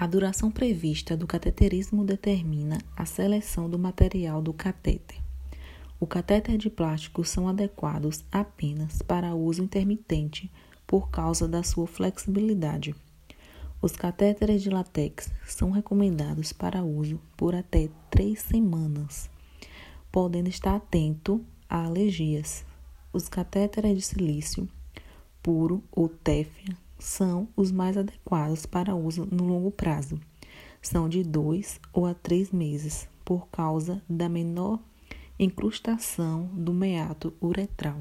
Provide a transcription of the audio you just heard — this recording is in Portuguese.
A duração prevista do cateterismo determina a seleção do material do catéter. O catéter de plástico são adequados apenas para uso intermitente por causa da sua flexibilidade. Os catéteres de látex são recomendados para uso por até três semanas, podendo estar atento a alergias. Os catéteres de silício puro ou TEF são os mais adequados para uso no longo prazo. São de dois ou a três meses, por causa da menor incrustação do meato uretral.